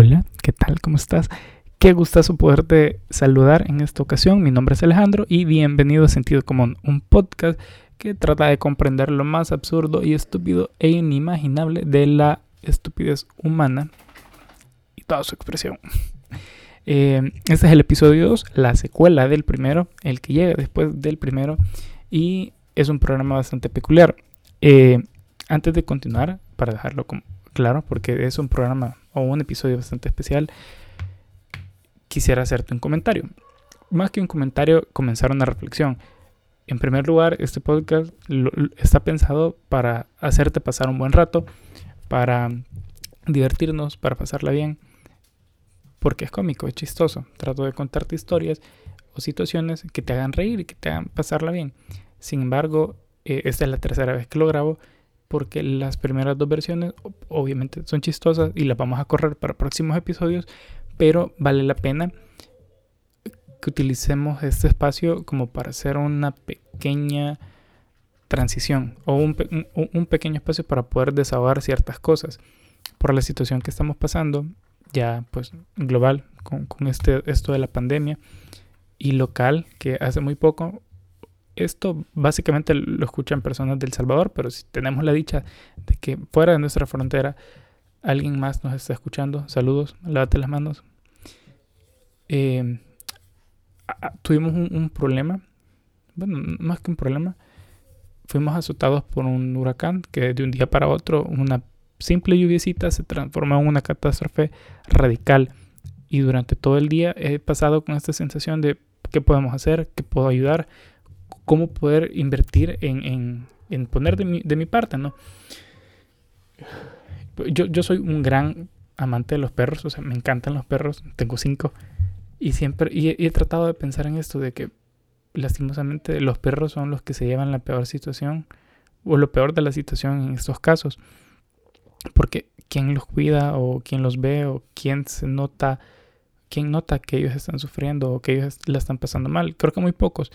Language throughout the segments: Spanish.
Hola, ¿qué tal? ¿Cómo estás? Qué gustazo poderte saludar en esta ocasión. Mi nombre es Alejandro y bienvenido a Sentido Común, un podcast que trata de comprender lo más absurdo y estúpido e inimaginable de la estupidez humana y toda su expresión. Eh, este es el episodio 2, la secuela del primero, el que llega después del primero y es un programa bastante peculiar. Eh, antes de continuar, para dejarlo claro, porque es un programa un episodio bastante especial, quisiera hacerte un comentario. Más que un comentario, comenzar una reflexión. En primer lugar, este podcast está pensado para hacerte pasar un buen rato, para divertirnos, para pasarla bien, porque es cómico, es chistoso. Trato de contarte historias o situaciones que te hagan reír y que te hagan pasarla bien. Sin embargo, eh, esta es la tercera vez que lo grabo porque las primeras dos versiones obviamente son chistosas y las vamos a correr para próximos episodios, pero vale la pena que utilicemos este espacio como para hacer una pequeña transición o un, pequeño espacio para poder desahogar ciertas cosas por la situación que estamos pasando ya pues global con, con este, esto de la pandemia y local que hace muy poco esto básicamente lo escuchan personas del Salvador, pero si tenemos la dicha de que fuera de nuestra frontera alguien más nos está escuchando, saludos, lávate las manos. Eh, tuvimos un, problema, bueno, más que un problema, fuimos azotados por un huracán que de un día para otro, una simple lluviecita se transformó en una catástrofe radical. Y durante todo el día he pasado con esta sensación de qué podemos hacer, qué puedo ayudar, cómo poder invertir en, poner de mi, de mi, parte, ¿no? Yo, yo soy un gran amante de los perros, o sea, me encantan los perros, tengo cinco, y siempre, y he, tratado de pensar en esto, de que lastimosamente los perros son los que se llevan la peor situación, o lo peor de la situación en estos casos, porque quién los cuida, o quién los ve, o quién se nota, quién nota que ellos están sufriendo, o que ellos la están pasando mal, creo que muy pocos.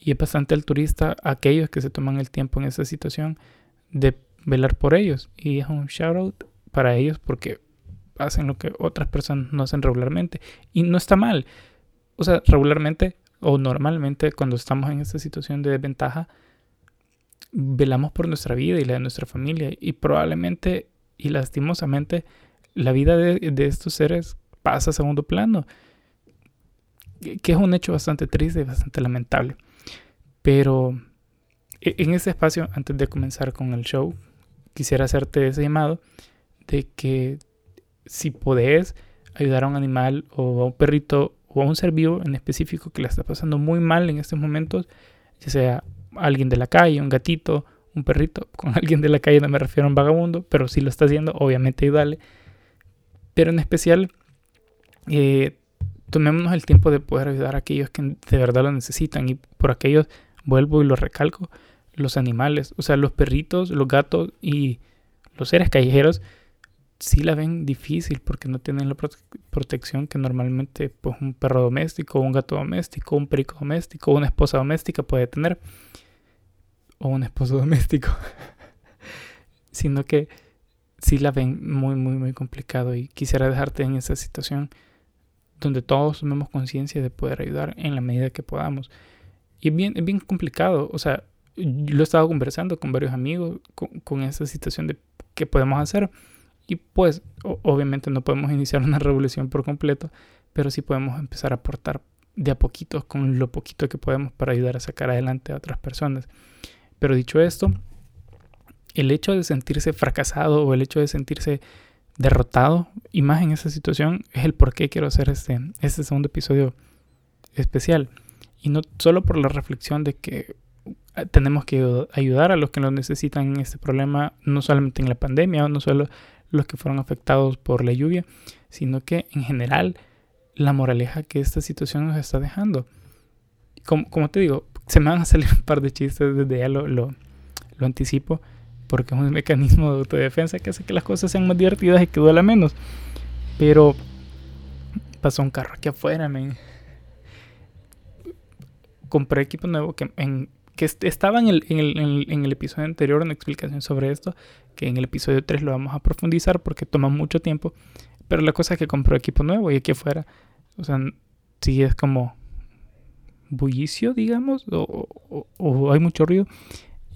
Y es bastante altruista aquellos que se toman el tiempo en esa situación de velar por ellos. Y es un shout out para ellos porque hacen lo que otras personas no hacen regularmente. Y no está mal. O sea, regularmente o normalmente cuando estamos en esta situación de desventaja, velamos por nuestra vida y la de nuestra familia. Y probablemente y lastimosamente la vida de, de estos seres pasa a segundo plano. Que es un hecho bastante triste y bastante lamentable. Pero e, en este espacio, antes de comenzar con el show, quisiera hacerte ese llamado de que si podés ayudar a un animal o a un perrito o a un ser vivo en específico que le está pasando muy mal en estos momentos, ya sea alguien de la calle, un gatito, un perrito, con alguien de la calle no me refiero a un vagabundo, pero si lo está haciendo, obviamente ayúdale. Pero en especial, eh, tomémonos el tiempo de poder ayudar a aquellos que de verdad lo necesitan y por aquellos vuelvo y lo recalco, los animales, o sea, los perritos, los gatos y los seres callejeros sí la ven difícil porque no tienen la protección que normalmente pues, un perro doméstico, un gato doméstico, un perico doméstico, una esposa doméstica puede tener. O un esposo doméstico. Sino que sí la ven muy, muy, muy complicado y quisiera dejarte en esa situación donde todos tomemos conciencia de poder ayudar en la medida que podamos. Y es bien, es bien complicado. O sea, lo he estado conversando con varios amigos con, con esa situación de qué podemos hacer. Y pues, obviamente no podemos iniciar una revolución por completo, pero sí podemos empezar a aportar de a poquito con lo poquito que podemos para ayudar a sacar adelante a otras personas. Pero dicho esto, el hecho de sentirse fracasado o el hecho de sentirse derrotado, y más en esa situación, es el por qué quiero hacer este, este segundo episodio especial. Y no solo por la reflexión de que ah, tenemos que ayudar a los que lo necesitan en este problema, no solamente en la pandemia, no solo los que fueron afectados por la lluvia, sino que en general la moraleja que esta situación nos está dejando. Como, como te digo, se me van a salir un par de chistes desde ya lo, lo, lo anticipo, porque es un mecanismo de autodefensa que hace que las cosas sean más divertidas y que duela menos. Pero pasó un carro aquí afuera, men compré equipo nuevo que, en, que estaba en el, en, el, en, el, episodio anterior, una explicación sobre esto, que en el episodio 3 lo vamos a profundizar porque toma mucho tiempo. Pero la cosa es que compró equipo nuevo y aquí afuera, o sea, sí es como bullicio, digamos, o, o, hay mucho ruido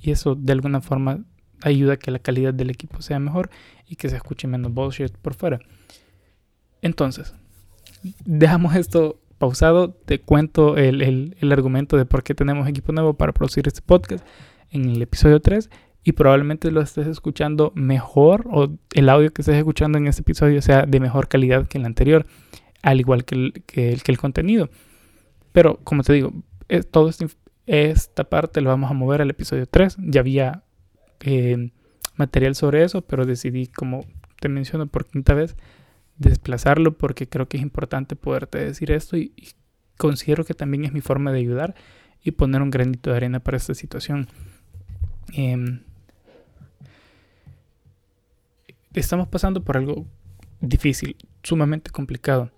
y eso de alguna forma ayuda a que la calidad del equipo sea mejor y que se escuche menos bullshit por fuera. Entonces, dejamos esto pausado, te cuento el, el, el, argumento de por qué tenemos equipo nuevo para producir este podcast en el episodio 3 y probablemente lo estés escuchando mejor o el audio que estés escuchando en este episodio sea de mejor calidad que el anterior, al igual que el, que el, que el contenido. Pero como te digo, es, todo este, esta parte lo vamos a mover al episodio 3. Ya había eh, material sobre eso, pero decidí, como te menciono por quinta vez, desplazarlo porque creo que es importante poderte decir esto y, considero que también es mi forma de ayudar y poner un granito de arena para esta situación. Em, estamos pasando por algo difícil, sumamente complicado.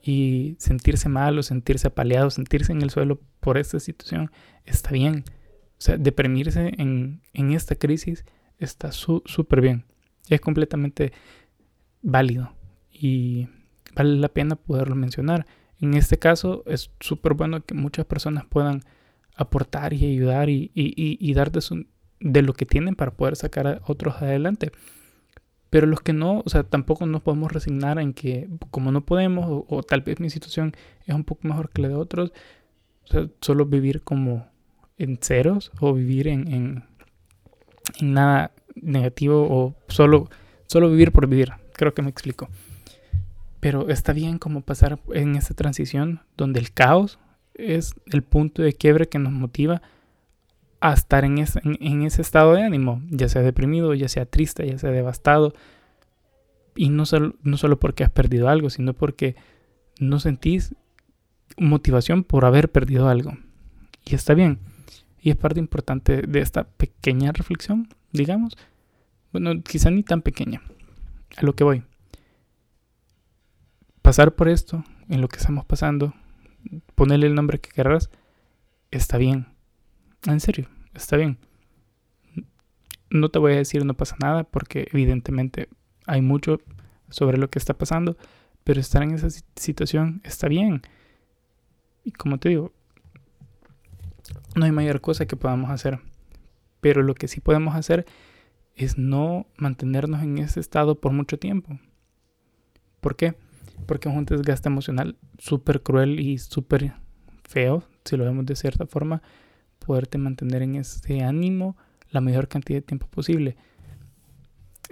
Y sentirse mal o sentirse apaleado, sentirse en el suelo por esta situación está bien. O sea, deprimirse en, en esta crisis está súper bien. Es completamente válido y vale la pena poderlo mencionar. En este caso es súper bueno que muchas personas puedan aportar y ayudar y, y, y, dar de, lo que tienen para poder sacar a otros adelante. Pero los que no, o sea, tampoco nos podemos resignar en que como no podemos o, tal vez mi situación es un poco mejor que la de otros, o sea, solo vivir como en ceros o vivir en, en, en nada negativo o solo, solo vivir por vivir. Creo que me explico. Pero está bien como pasar en esa transición donde el caos es el punto de quiebre que nos motiva a estar en ese, en, ese estado de ánimo, ya sea deprimido, ya sea triste, ya sea devastado. Y no solo, no solo porque has perdido algo, sino porque no sentís motivación por haber perdido algo. Y está bien. Y es parte importante de esta pequeña reflexión, digamos. Bueno, quizá ni tan pequeña. A lo que voy pasar por esto, en lo que estamos pasando, ponerle el nombre que querrás, está bien. En serio, está bien. No te voy a decir no pasa nada porque evidentemente hay mucho sobre lo que está pasando, pero estar en esa situación está bien. Y como te digo, no hay mayor cosa que podamos hacer. Pero lo que sí podemos hacer es no mantenernos en ese estado por mucho tiempo. ¿Por qué? Porque es un desgaste emocional súper cruel y súper feo, si lo vemos de cierta forma, poderte mantener en ese ánimo la mayor cantidad de tiempo posible.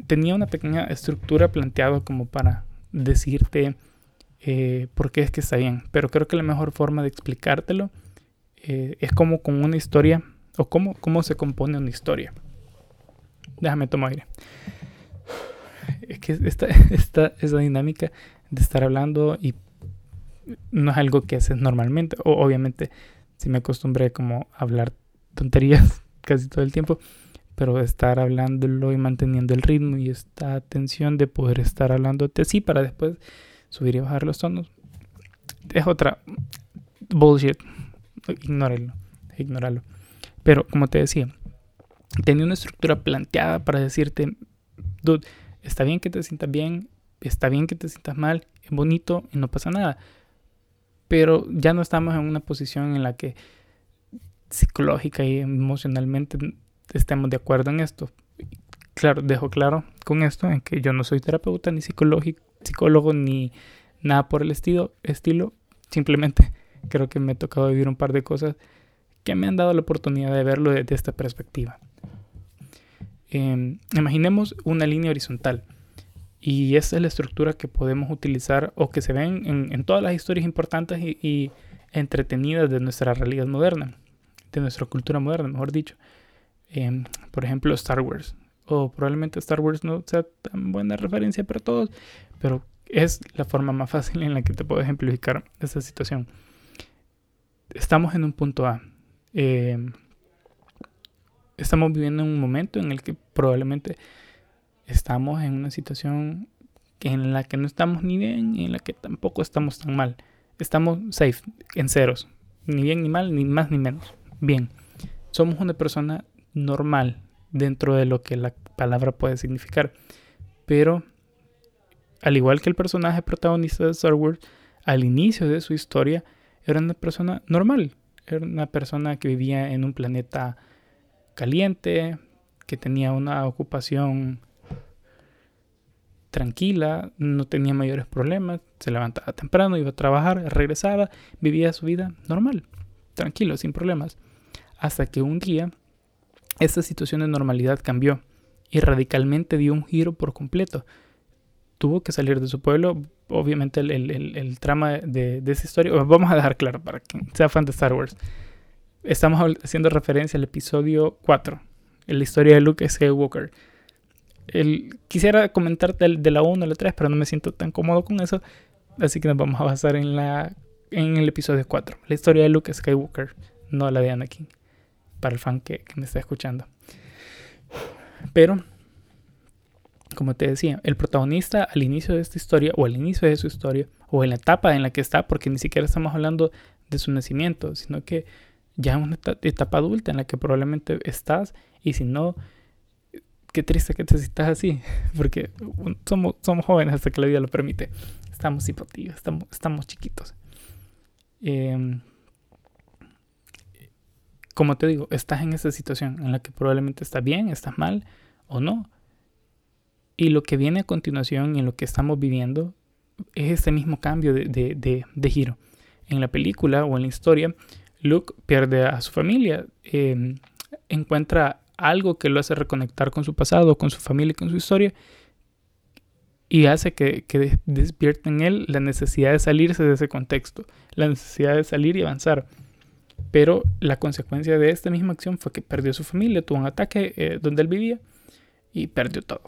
Tenía una pequeña estructura planteada como para decirte eh, por qué es que está bien, pero creo que la mejor forma de explicártelo eh, es como con una historia o cómo, cómo se compone una historia. Déjame tomar aire. Es que esta, esta, esa dinámica de estar hablando y no es algo que haces normalmente. O, obviamente, si me acostumbré como a hablar tonterías casi todo el tiempo, pero estar hablándolo y manteniendo el ritmo y esta atención de poder estar hablándote así para después subir y bajar los tonos es otra bullshit. Ignóralo, ignóralo. Pero como te decía, tenía una estructura planteada para decirte, dude, está bien que te sientas bien, está bien que te sientas mal, es bonito y no pasa nada. Pero ya no estamos en una posición en la que psicológica y emocionalmente estemos de acuerdo en esto. Claro, dejo claro con esto en que yo no soy terapeuta ni psicólogo ni nada por el estilo, estilo. Simplemente creo que me ha tocado vivir un par de cosas que me han dado la oportunidad de verlo desde esta perspectiva. Em, imaginemos una línea horizontal y esa es la estructura que podemos utilizar o que se ven en, todas las historias importantes y, entretenidas de nuestra realidad moderna, de nuestra cultura moderna, mejor dicho. Em, por ejemplo, Star Wars. O probablemente Star Wars no sea tan buena referencia para todos, pero es la forma más fácil en la que te puedo ejemplificar esa situación. Estamos en un punto A. Em, estamos viviendo en un momento en el que probablemente estamos en una situación en la que no estamos ni bien y en la que tampoco estamos tan mal. Estamos safe, en ceros. Ni bien ni mal, ni más ni menos. Bien. Somos una persona normal dentro de lo que la palabra puede significar. Pero al igual que el personaje protagonista de Star Wars, al inicio de su historia era una persona normal, era una persona que vivía en un planeta caliente, que tenía una ocupación tranquila, no tenía mayores problemas, se levantaba temprano, iba a trabajar, regresaba, vivía su vida normal, tranquilo, sin problemas. Hasta que un día esta situación de normalidad cambió y radicalmente dio un giro por completo. Tuvo que salir de su pueblo. Obviamente el, trama de, de, esa historia, vamos a dejar claro para quien sea fan de Star Wars. Estamos haciendo referencia al episodio 4, la historia de Luke Skywalker. El, quisiera comentar de, la 1 a la 3, pero no me siento tan cómodo con eso. Así que nos vamos a basar en, la, en el episodio 4, la historia de Luke Skywalker, no la de Anakin, para el fan que, que me está escuchando. Pero, como te decía, el protagonista al inicio de esta historia, o al inicio de su historia, o en la etapa en la que está, porque ni siquiera estamos hablando de su nacimiento, sino que ya en una etapa adulta en la que probablemente estás, y si no, qué triste que te sientas así, porque somos, somos jóvenes hasta que la vida lo permite. Estamos hipotivos, estamos, estamos chiquitos. Em, como te digo, estás en esa situación en la que probablemente estás bien, estás mal o no. Y lo que viene a continuación en lo que estamos viviendo es este mismo cambio de, giro. En la película o en la historia, Luke pierde a su familia, em, encuentra algo que lo hace reconectar con su pasado, con su familia con su historia, y hace que, que despierte en él la necesidad de salirse de ese contexto, la necesidad de salir y avanzar. Pero la consecuencia de esta misma acción fue que perdió su familia, tuvo un ataque eh, donde él vivía y perdió todo.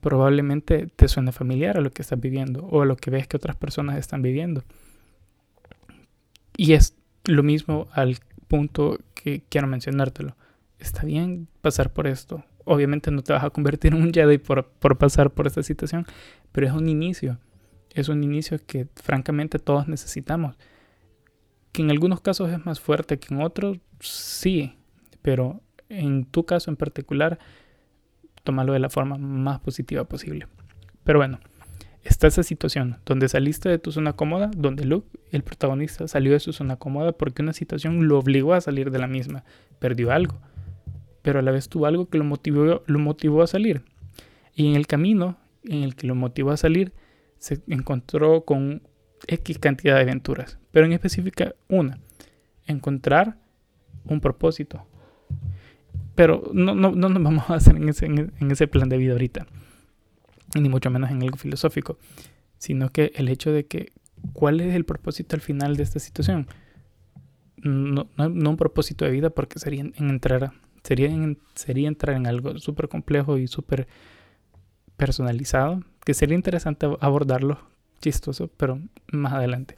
Probablemente te suene familiar a lo que estás viviendo o a lo que ves que otras personas están viviendo. Y es lo mismo al punto que quiero mencionártelo. Está bien pasar por esto. Obviamente no te vas a convertir en un Jedi por, por pasar por esta situación, pero es un inicio. Es un inicio que francamente todos necesitamos que en algunos casos es más fuerte que en otros, sí, pero en tu caso en particular, tómalo de la forma más positiva posible. Pero bueno, está esa situación donde saliste de tu zona cómoda, donde Luke, el protagonista, salió de su zona cómoda porque una situación lo obligó a salir de la misma, perdió algo, pero a la vez tuvo algo que lo motivó, lo motivó a salir. Y en el camino en el que lo motivó a salir, se encontró con X cantidad de aventuras, pero en específica una, encontrar un propósito. Pero no, no, no nos vamos a hacer en ese, en ese plan de vida ahorita, ni mucho menos en algo filosófico, sino que el hecho de que cuál es el propósito al final de esta situación. No, no, un propósito de vida porque sería en entrar, sería, sería entrar en algo súper complejo y súper personalizado, que sería interesante abordarlo chistoso, pero más adelante.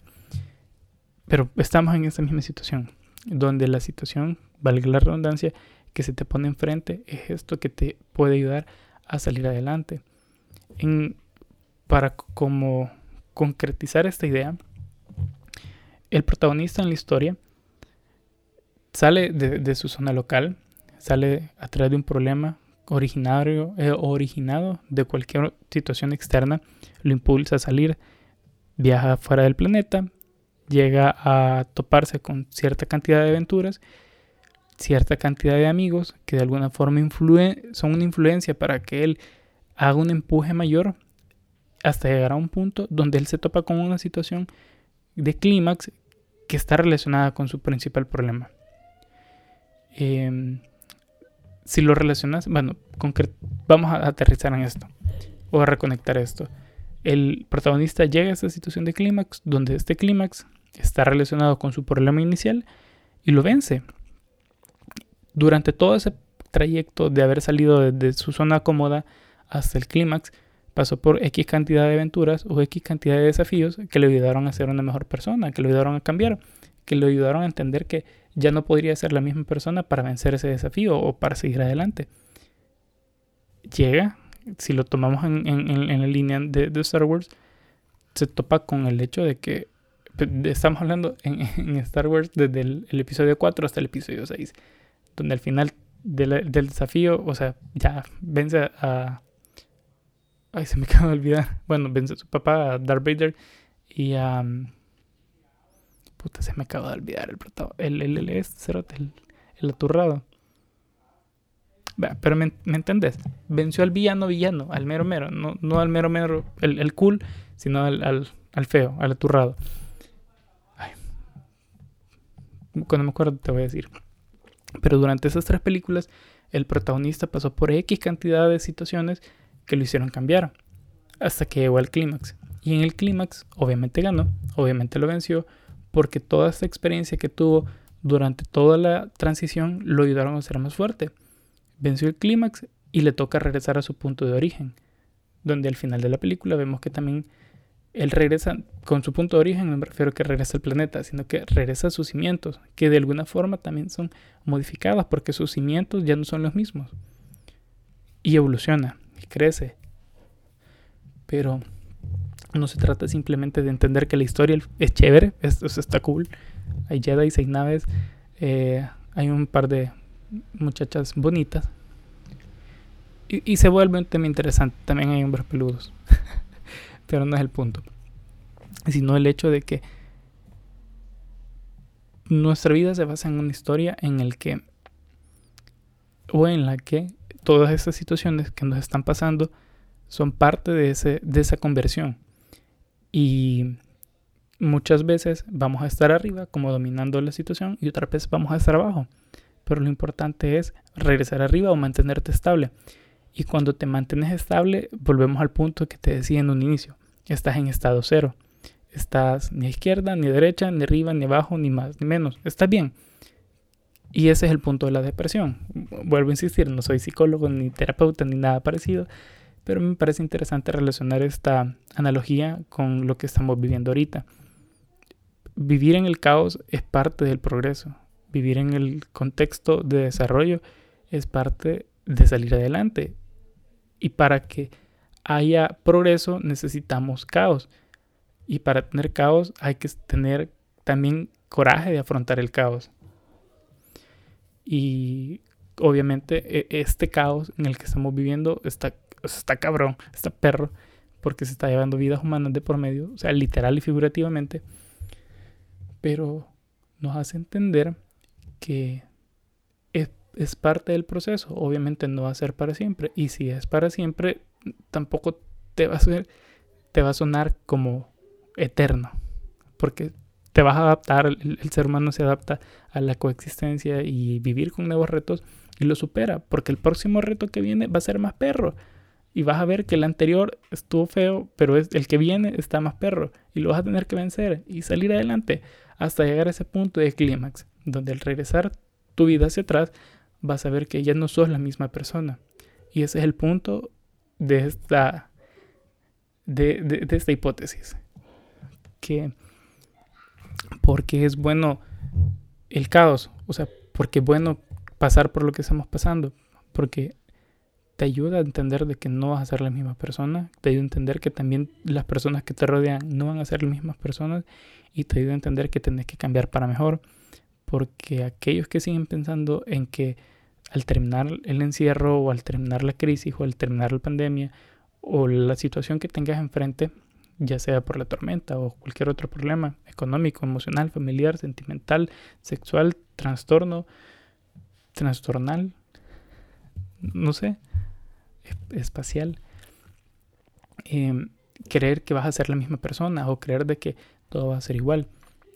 Pero estamos en esa misma situación, donde la situación, valga la redundancia, que se te pone enfrente es esto que te puede ayudar a salir adelante. En, para como concretizar esta idea, el protagonista en la historia sale de, su zona local, sale a través de un problema originario eh, originado de cualquier situación externa, lo impulsa a salir viaja fuera del planeta, llega a toparse con cierta cantidad de aventuras, cierta cantidad de amigos que de alguna forma son una influencia para que él haga un empuje mayor hasta llegar a un punto donde él se topa con una situación de clímax que está relacionada con su principal problema. Em, si lo relacionas, bueno, vamos a aterrizar en esto o a reconectar esto el protagonista llega a esta situación de clímax, donde este clímax está relacionado con su problema inicial y lo vence. Durante todo ese trayecto de haber salido de, su zona cómoda hasta el clímax, pasó por X cantidad de aventuras o X cantidad de desafíos que le ayudaron a ser una mejor persona, que le ayudaron a cambiar, que le ayudaron a entender que ya no podría ser la misma persona para vencer ese desafío o para seguir adelante. Llega si lo tomamos en, la línea de, Star Wars, se topa con el hecho de que estamos hablando en, Star Wars desde el, episodio 4 hasta el episodio 6, donde al final del, desafío, o sea, ya vence a, Ay, se me acaba de olvidar. Bueno, vence a su papá, a Darth Vader. Y a. puta, se me acaba de olvidar el. El, el, el, este el, el aturrado. Pero me, me, entendés. Venció al villano villano, al mero mero. No, no al mero mero, el, el cool, sino al, al, al, feo, al aturrado. Cuando me acuerdo te voy a decir. Pero durante esas tres películas, el protagonista pasó por X cantidad de situaciones que lo hicieron cambiar. Hasta que llegó al clímax. Y en el clímax, obviamente ganó, obviamente lo venció, porque toda esta experiencia que tuvo durante toda la transición lo ayudaron a ser más fuerte. Venció el clímax y le toca regresar a su punto de origen, donde al final de la película vemos que también él regresa con su punto de origen, no me refiero que regresa al planeta, sino que regresa a sus cimientos, que de alguna forma también son modificadas porque sus cimientos ya no son los mismos. Y evoluciona, y crece. Pero no se trata simplemente de entender que la historia es chévere, es, está cool. Hay Jedi, hay naves, eh, hay un par de muchachas bonitas. Y, y se vuelve un tema interesante. También hay hombres peludos. pero no es el punto. Sino el hecho de que nuestra vida se basa en una historia en el que o en la que todas estas situaciones que nos están pasando son parte de, ese, de esa conversión. Y muchas veces vamos a estar arriba como dominando la situación y otras veces vamos a estar abajo. Pero lo importante es regresar arriba o mantenerte estable. Y cuando te mantienes estable, volvemos al punto que te decía en un inicio estás en estado cero. Estás ni a izquierda, ni a derecha, ni arriba, ni abajo, ni más, ni menos. Estás bien. Y ese es el punto de la depresión. Vuelvo a insistir, no soy psicólogo, ni terapeuta, ni nada parecido, pero me parece interesante relacionar esta analogía con lo que estamos viviendo ahorita. Vivir en el caos es parte del progreso. Vivir en el contexto de desarrollo es parte de salir adelante. Y para que haya progreso necesitamos caos. Y para tener caos hay que tener también coraje de afrontar el caos. Y obviamente e, este caos en el que estamos viviendo está, está cabrón, está perro, porque se está llevando vidas humanas de por medio, o sea, literal y figurativamente. Pero nos hace entender que es, es parte del proceso. Obviamente no va a ser para siempre. Y si es para siempre, tampoco te va a, ser, te va a sonar como eterno, porque te vas a adaptar, el, ser humano se adapta a la coexistencia y vivir con nuevos retos y lo supera, porque el próximo reto que viene va a ser más perro. Y vas a ver que el anterior estuvo feo, pero es, el que viene está más perro. Y lo vas a tener que vencer y salir adelante hasta llegar a ese punto de clímax, donde al regresar tu vida hacia atrás, vas a ver que ya no sos la misma persona. Y ese es el punto de esta, de, esta hipótesis. Que porque es bueno el caos, o sea, porque es bueno pasar por lo que estamos pasando, porque te ayuda a entender de que no vas a ser la misma persona, te ayuda a entender que también las personas que te rodean no van a ser las mismas personas y te ayuda a entender que tenés que cambiar para mejor, porque aquellos que siguen pensando en que al terminar el encierro o al terminar la crisis o al terminar la pandemia o la situación que tengas enfrente, ya sea por la tormenta o cualquier otro problema económico, emocional, familiar, sentimental, sexual, trastorno, trastornal, no sé, espacial, em, creer que vas a ser la misma persona o creer de que todo va a ser igual.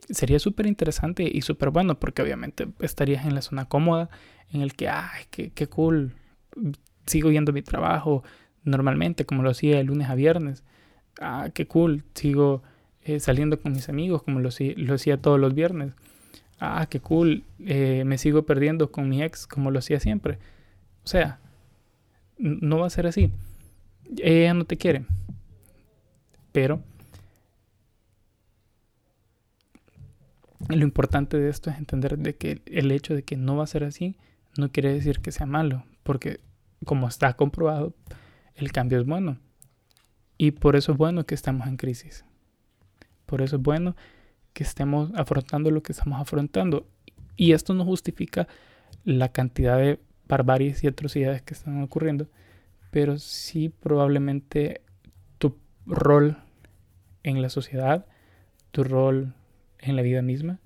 Sería súper interesante y súper bueno porque obviamente estarías en la zona cómoda en el que, ay, qué, qué cool, sigo yendo a mi trabajo normalmente como lo hacía de lunes a viernes. Ah, qué cool, sigo eh, saliendo con mis amigos como lo, hacía todos los viernes. Ah, qué cool, eh, me sigo perdiendo con mi ex como lo hacía siempre. O sea, no va a ser así. Ella no te quiere. Pero lo importante de esto es entender de que el hecho de que no va a ser así no quiere decir que sea malo, porque como está comprobado, el cambio es bueno. Y por eso es bueno que estamos en crisis. Por eso es bueno que estemos afrontando lo que estamos afrontando. Y esto no justifica la cantidad de barbaries y atrocidades que están ocurriendo, pero sí probablemente rol en la sociedad, tu rol en la vida misma.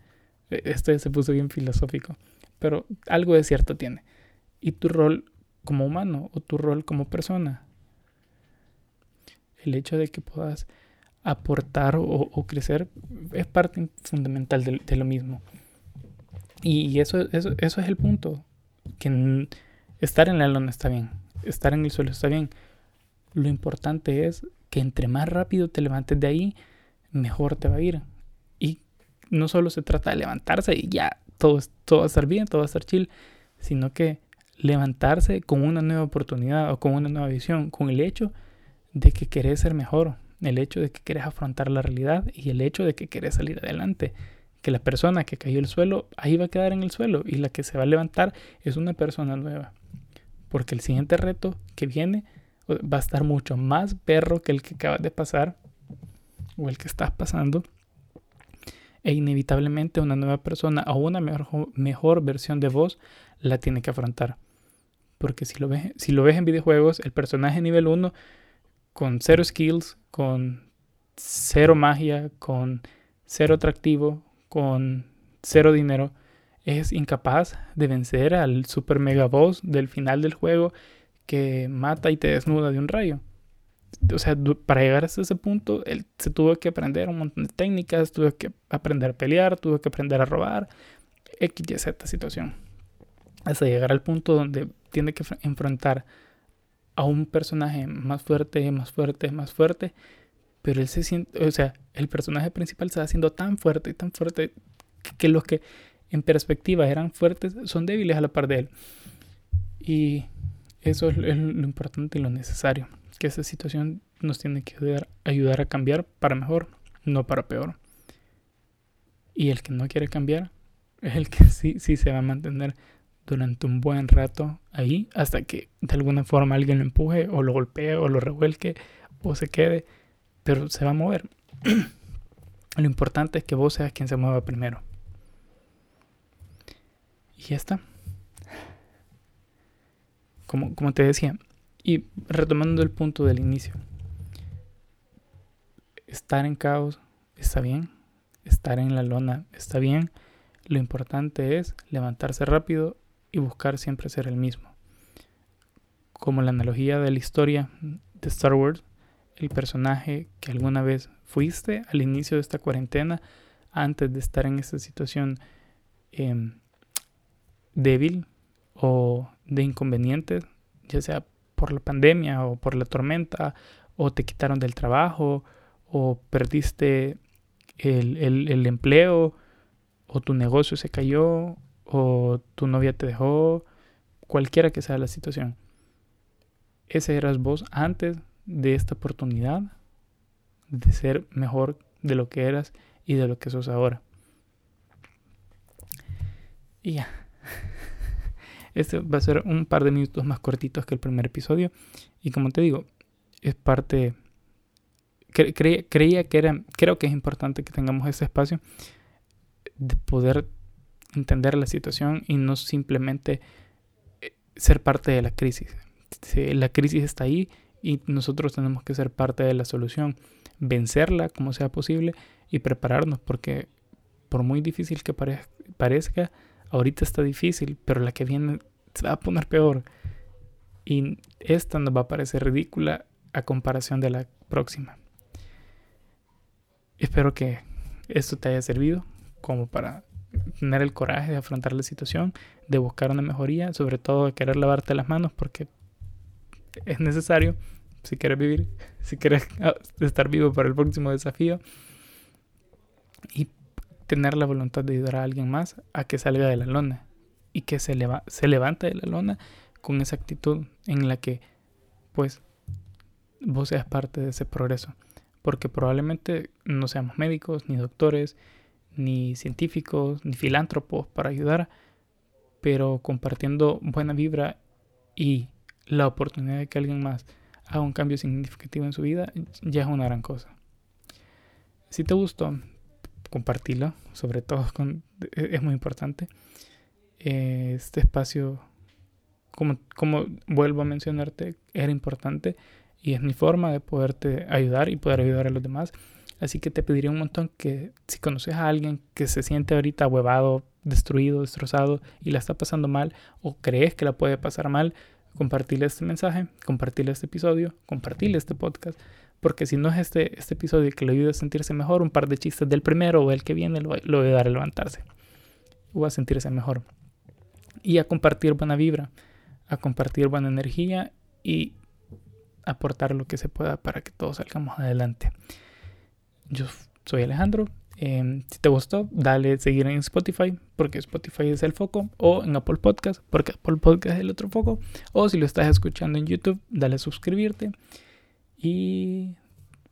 E, esto se puso bien filosófico, pero algo de cierto tiene. Y tu rol como humano o tu rol como persona. El hecho de que puedas aportar o, crecer es parte fundamental de, lo mismo. Y eso, es el punto. Que estar en la lona está bien, estar en el suelo está bien. Lo importante es que entre más rápido te levantes de ahí, mejor te va a ir. Y no solo se trata de levantarse y ya todo, todo va a estar bien, todo va a estar chill, sino que levantarse con una nueva oportunidad o con una nueva visión, con el hecho de que querés ser mejor, el hecho de que querés afrontar la realidad y el hecho de que querés salir adelante. Que la persona que cayó al suelo, ahí va a quedar en el suelo y la que se va a levantar es una persona nueva. Porque el siguiente reto que viene va a estar mucho más perro que el que acabas de pasar o el que estás pasando. E inevitablemente una nueva persona o una mejor, mejor versión de vos la tiene que afrontar. Porque si lo, ves, si lo ves en videojuegos, el personaje nivel 1 con cero skills, con cero magia, con cero atractivo, con cero dinero, es incapaz de vencer al super mega boss del final del juego que mata y te desnuda de un rayo. O sea, para llegar hasta ese punto, él se tuvo que aprender un montón de técnicas, tuvo que aprender a pelear, tuvo que aprender a robar, X, Y, Z situación. Hasta llegar al punto donde tiene que enfrentar a un personaje más fuerte, más fuerte, más fuerte, pero él se siente, o sea, el personaje principal se va haciendo tan fuerte y tan fuerte que, los que en perspectiva eran fuertes son débiles a la par de él. Y eso es, lo importante y lo necesario, que esa situación nos tiene que ayudar, ayudar a cambiar para mejor, no para peor. Y el que no quiere cambiar es el que sí, sí se va a mantener durante un buen rato ahí hasta que de alguna forma alguien lo empuje o lo golpee o lo revuelque o se quede, pero se va a mover. lo importante es que vos seas quien se mueva primero. Y ya está. Como, como te decía, y retomando el punto del inicio, estar en caos está bien, estar en la lona está bien, lo importante es levantarse rápido y buscar siempre ser el mismo. Como la analogía de la historia de Star Wars, el personaje que alguna vez fuiste al inicio de esta cuarentena, antes de estar en esta situación em, débil o de inconvenientes, ya sea por la pandemia o por la tormenta, o te quitaron del trabajo, o perdiste el, el empleo, o tu negocio se cayó, o tu novia te dejó, cualquiera que sea la situación. Ese eras vos antes de esta oportunidad de ser mejor de lo que eras y de lo que sos ahora. Y ya. Este va a ser un par de minutos más cortitos que el primer episodio. Y como te digo, es parte... creía que era... Creo que es importante que tengamos ese espacio de poder entender la situación y no simplemente eh, ser parte de la crisis. La crisis está ahí y nosotros tenemos que ser parte de la solución, vencerla como sea posible y prepararnos porque por muy difícil que parezca, ahorita está difícil, pero la que viene se va a poner peor y esta nos va a parecer ridícula a comparación de la próxima. Espero que esto te haya servido como para tener el coraje de afrontar la situación, de buscar una mejoría, sobre todo de querer lavarte las manos porque es necesario si quieres vivir, si quieres ah, estar vivo para el próximo desafío y tener la voluntad de ayudar a alguien más a que salga de la lona y que se, se levante de la lona con esa actitud en la que pues vos seas parte de ese progreso. Porque probablemente no seamos médicos ni doctores ni científicos, ni filántropos para ayudar, pero compartiendo buena vibra y la oportunidad de que alguien más haga un cambio significativo en su vida, ya es una gran cosa. Si te gustó, compartilo, sobre todo e-, es muy importante. Este espacio, como, como vuelvo a mencionarte, era importante y es mi forma de poderte ayudar y poder ayudar a los demás. Así que te pediría un montón que si conoces a alguien que se siente ahorita huevado, destruido, destrozado y la está pasando mal o crees que la puede pasar mal, compartirle este mensaje, compartirle este episodio, compartirle este podcast, porque si no es este, este episodio que le ayude a sentirse mejor, un par de chistes del primero o el que viene lo, lo va a ayudar a levantarse o a sentirse mejor. Y a compartir buena vibra, a compartir buena energía y aportar lo que se pueda para que todos salgamos adelante. Yo soy Alejandro. Em, si te gustó, dale seguir en Spotify, porque Spotify es el foco, o en Apple Podcast, porque Apple Podcast es el otro foco, o si lo estás escuchando en YouTube, dale suscribirte y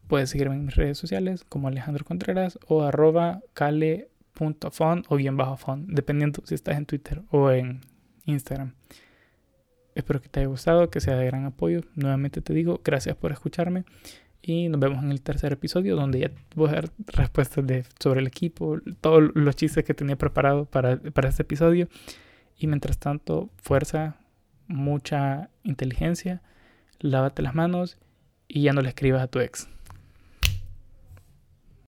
puedes seguirme en mis redes sociales como Alejandro Contreras o arroba cale.fon o bien bajo fon, dependiendo si estás en Twitter o en Instagram. Espero que te haya gustado, que sea de gran apoyo. Nuevamente te digo, gracias por escucharme. Y nos vemos en el tercer episodio donde ya voy a dar respuestas de, sobre el equipo, todos los chistes que tenía preparado para, para este episodio. Y mientras tanto, fuerza, mucha inteligencia, lávate las manos y ya no le escribas a tu ex.